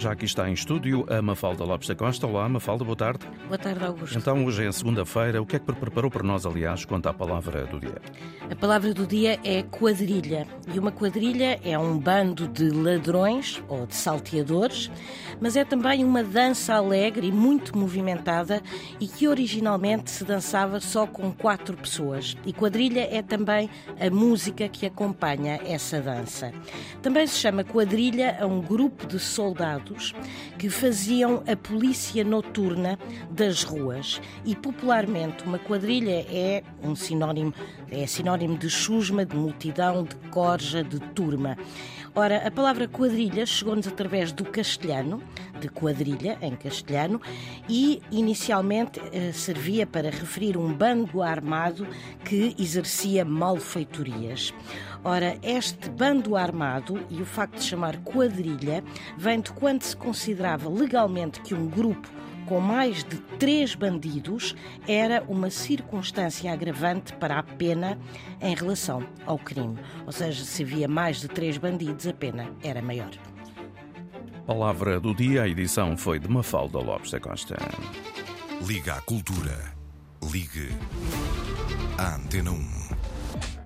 Já aqui está em estúdio a Mafalda Lopes da Costa. Olá, Mafalda, boa tarde. Boa tarde, Augusto. Então, hoje é segunda-feira. O que é que preparou para nós, aliás, quanto à palavra do dia? A palavra do dia é quadrilha. E uma quadrilha é um bando de ladrões ou de salteadores, mas é também uma dança alegre e muito movimentada e que originalmente se dançava só com quatro pessoas. E quadrilha é também a música que acompanha essa dança. Também se chama quadrilha a um grupo de soldados que faziam a polícia noturna das ruas e popularmente uma quadrilha é um sinónimo é sinónimo de chusma, de multidão, de corja, de turma. Ora, a palavra quadrilha chegou-nos através do castelhano, de quadrilha em castelhano, e inicialmente eh, servia para referir um bando armado que exercia malfeitorias. Ora, este bando armado e o facto de chamar quadrilha vem de quando se considerava legalmente que um grupo com mais de três bandidos era uma circunstância agravante para a pena em relação ao crime. Ou seja, se havia mais de três bandidos, a pena era maior. Palavra do dia, a edição foi de Mafalda Lopes da Costa. Liga à Cultura. Ligue à Antena 1.